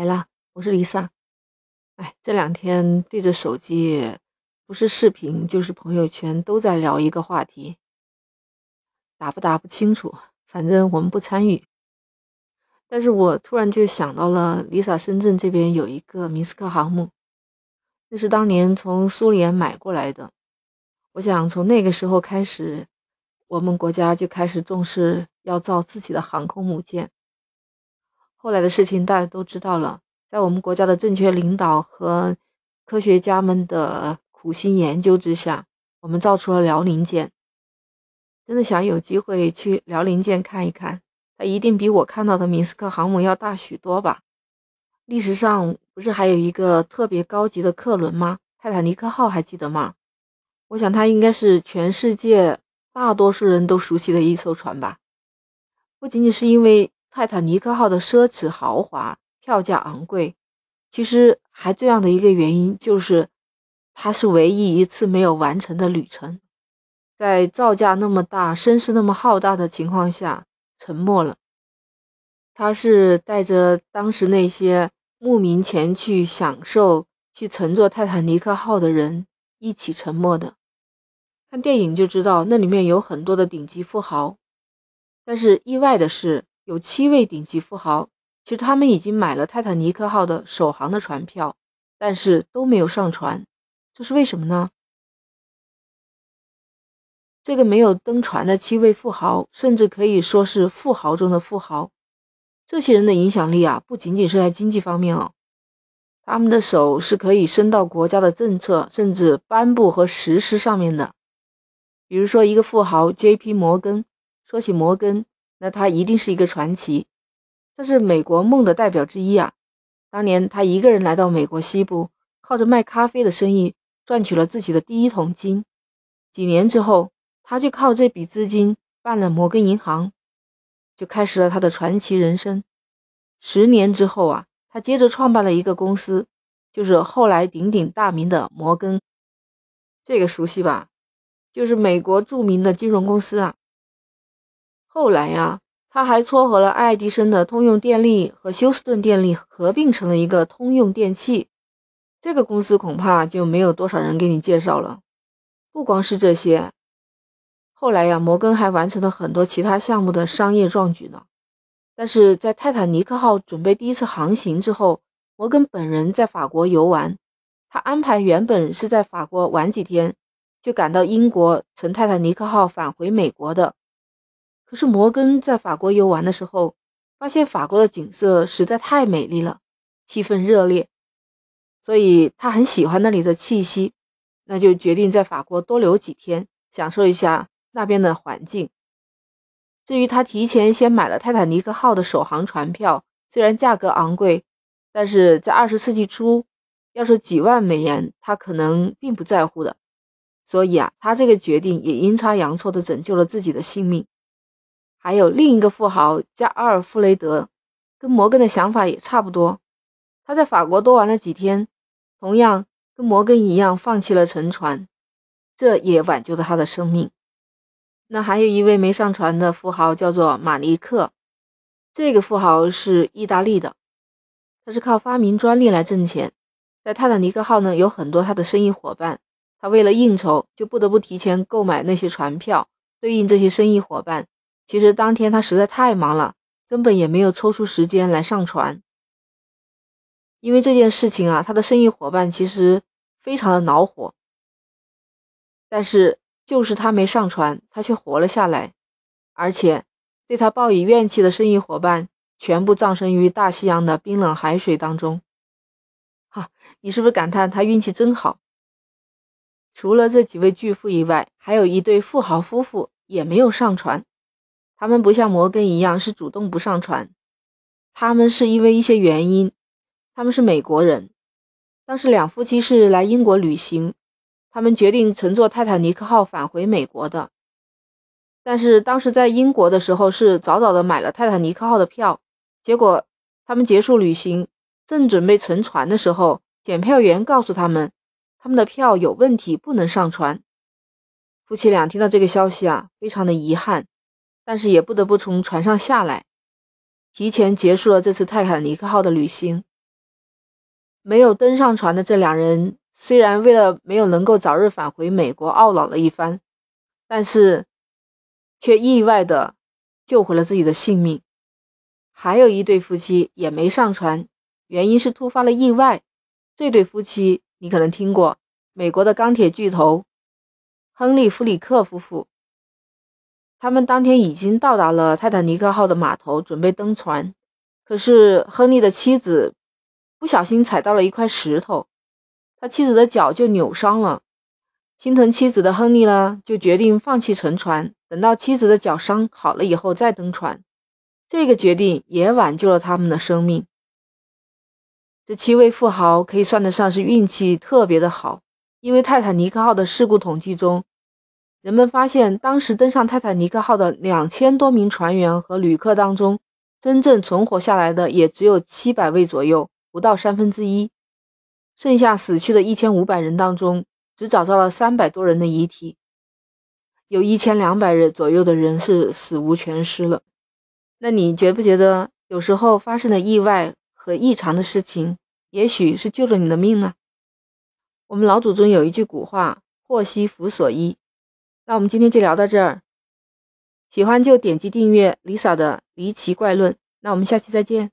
来啦，我是丽萨。哎，这两天对着手机，不是视频就是朋友圈，都在聊一个话题，打不打不清楚，反正我们不参与。但是我突然就想到了，丽萨深圳这边有一个明斯克航母，那是当年从苏联买过来的。我想从那个时候开始，我们国家就开始重视要造自己的航空母舰。后来的事情大家都知道了，在我们国家的正确领导和科学家们的苦心研究之下，我们造出了辽宁舰。真的想有机会去辽宁舰看一看，它一定比我看到的明斯克航母要大许多吧？历史上不是还有一个特别高级的客轮吗？泰坦尼克号还记得吗？我想它应该是全世界大多数人都熟悉的一艘船吧？不仅仅是因为。泰坦尼克号的奢侈豪华，票价昂贵，其实还这样的一个原因，就是它是唯一一次没有完成的旅程，在造价那么大、声势那么浩大的情况下沉没了。它是带着当时那些慕名前去享受、去乘坐泰坦尼克号的人一起沉没的。看电影就知道，那里面有很多的顶级富豪，但是意外的是。有七位顶级富豪，其实他们已经买了泰坦尼克号的首航的船票，但是都没有上船，这是为什么呢？这个没有登船的七位富豪，甚至可以说是富豪中的富豪。这些人的影响力啊，不仅仅是在经济方面哦，他们的手是可以伸到国家的政策，甚至颁布和实施上面的。比如说，一个富豪 J.P. 摩根，说起摩根。那他一定是一个传奇，他是美国梦的代表之一啊！当年他一个人来到美国西部，靠着卖咖啡的生意赚取了自己的第一桶金。几年之后，他就靠这笔资金办了摩根银行，就开始了他的传奇人生。十年之后啊，他接着创办了一个公司，就是后来鼎鼎大名的摩根。这个熟悉吧？就是美国著名的金融公司啊。后来呀，他还撮合了爱迪生的通用电力和休斯顿电力合并成了一个通用电器。这个公司恐怕就没有多少人给你介绍了。不光是这些，后来呀，摩根还完成了很多其他项目的商业壮举呢。但是在泰坦尼克号准备第一次航行之后，摩根本人在法国游玩，他安排原本是在法国玩几天，就赶到英国乘泰坦尼克号返回美国的。可是摩根在法国游玩的时候，发现法国的景色实在太美丽了，气氛热烈，所以他很喜欢那里的气息，那就决定在法国多留几天，享受一下那边的环境。至于他提前先买了泰坦尼克号的首航船票，虽然价格昂贵，但是在二十世纪初，要是几万美元，他可能并不在乎的。所以啊，他这个决定也阴差阳错地拯救了自己的性命。还有另一个富豪加阿尔弗雷德，跟摩根的想法也差不多。他在法国多玩了几天，同样跟摩根一样放弃了乘船，这也挽救了他的生命。那还有一位没上船的富豪叫做马尼克，这个富豪是意大利的，他是靠发明专利来挣钱。在泰坦尼克号呢，有很多他的生意伙伴，他为了应酬，就不得不提前购买那些船票，对应这些生意伙伴。其实当天他实在太忙了，根本也没有抽出时间来上船。因为这件事情啊，他的生意伙伴其实非常的恼火。但是就是他没上船，他却活了下来，而且对他抱以怨气的生意伙伴全部葬身于大西洋的冰冷海水当中。哈，你是不是感叹他运气真好？除了这几位巨富以外，还有一对富豪夫妇也没有上船。他们不像摩根一样是主动不上船，他们是因为一些原因。他们是美国人，当时两夫妻是来英国旅行，他们决定乘坐泰坦尼克号返回美国的。但是当时在英国的时候是早早的买了泰坦尼克号的票，结果他们结束旅行，正准备乘船的时候，检票员告诉他们，他们的票有问题，不能上船。夫妻俩听到这个消息啊，非常的遗憾。但是也不得不从船上下来，提前结束了这次泰坦尼克号的旅行。没有登上船的这两人，虽然为了没有能够早日返回美国懊恼了一番，但是却意外的救回了自己的性命。还有一对夫妻也没上船，原因是突发了意外。这对夫妻你可能听过，美国的钢铁巨头亨利·弗里克夫妇。他们当天已经到达了泰坦尼克号的码头，准备登船。可是亨利的妻子不小心踩到了一块石头，他妻子的脚就扭伤了。心疼妻子的亨利呢，就决定放弃乘船，等到妻子的脚伤好了以后再登船。这个决定也挽救了他们的生命。这七位富豪可以算得上是运气特别的好，因为泰坦尼克号的事故统计中，人们发现当时登上泰坦尼克号的两千多名船员和旅客当中，真正存活下来的也只有七百位左右，不到三分之一。剩下死去的一千五百人当中，只找到了三百多人的遗体，有一千两百人左右的人是死无全尸了。那你觉不觉得有时候发生的意外和异常的事情，也许是救了你的命呢？我们老祖宗有一句古话：“祸兮福所依。”那我们今天就聊到这儿，喜欢就点击订阅 Lisa 的离奇怪论。那我们下期再见。